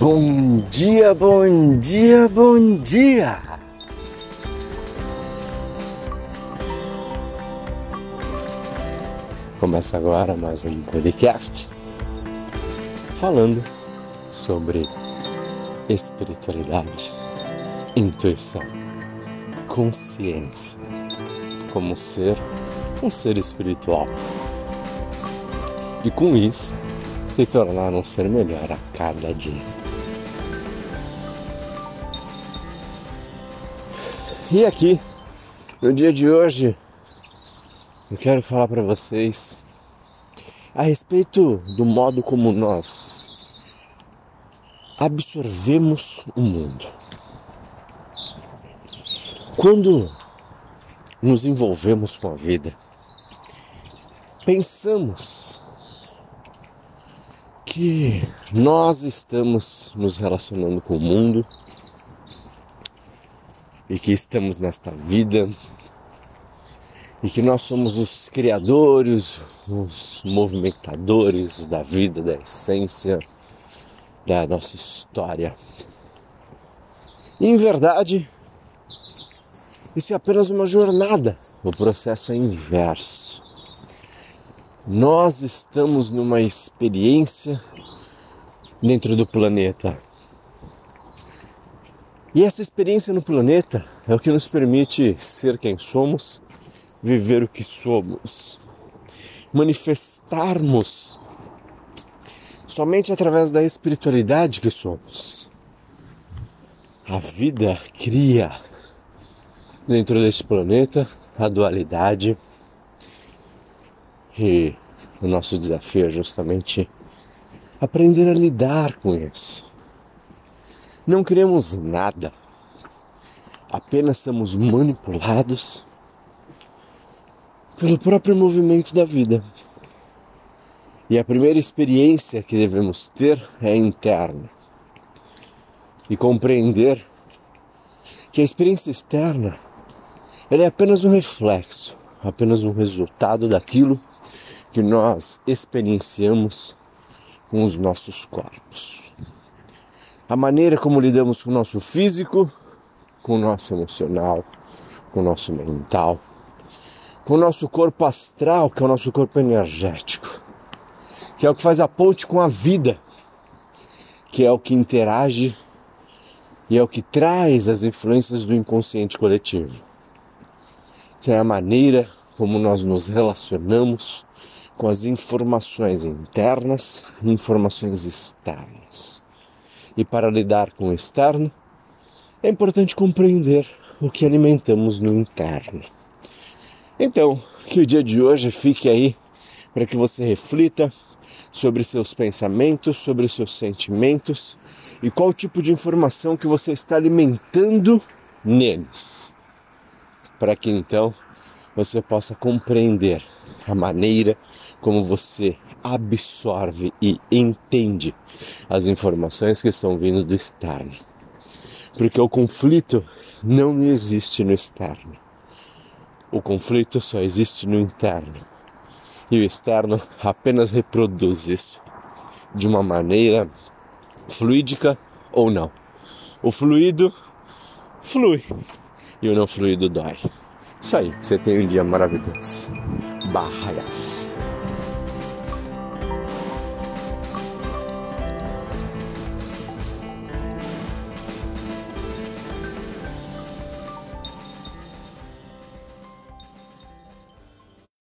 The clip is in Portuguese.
Bom dia, bom dia, bom dia! Começa agora mais um podcast falando sobre espiritualidade, intuição, consciência, como ser um ser espiritual. E com isso, se tornar um ser melhor a cada dia. E aqui, no dia de hoje, eu quero falar para vocês a respeito do modo como nós absorvemos o mundo. Quando nos envolvemos com a vida, pensamos que nós estamos nos relacionando com o mundo e que estamos nesta vida e que nós somos os criadores, os movimentadores da vida, da essência, da nossa história. E, em verdade, isso é apenas uma jornada, o processo é inverso. Nós estamos numa experiência dentro do planeta. E essa experiência no planeta é o que nos permite ser quem somos viver o que somos, manifestarmos somente através da espiritualidade que somos. A vida cria dentro deste planeta a dualidade e o nosso desafio é justamente aprender a lidar com isso. Não queremos nada, apenas somos manipulados pelo próprio movimento da vida. E a primeira experiência que devemos ter é interna. E compreender que a experiência externa é apenas um reflexo, apenas um resultado daquilo que nós experienciamos com os nossos corpos. A maneira como lidamos com o nosso físico, com o nosso emocional, com o nosso mental, com o nosso corpo astral, que é o nosso corpo energético, que é o que faz a ponte com a vida, que é o que interage e é o que traz as influências do inconsciente coletivo, que é a maneira como nós nos relacionamos com as informações internas e informações externas. E para lidar com o externo, é importante compreender o que alimentamos no interno. Então, que o dia de hoje fique aí para que você reflita sobre seus pensamentos, sobre seus sentimentos e qual tipo de informação que você está alimentando neles. Para que então você possa compreender a maneira como você absorve e entende as informações que estão vindo do externo. Porque o conflito não existe no externo. O conflito só existe no interno. E o externo apenas reproduz isso de uma maneira fluídica ou não. O fluido flui e o não fluido dói. Isso aí, você tem um dia maravilhoso. Barraias.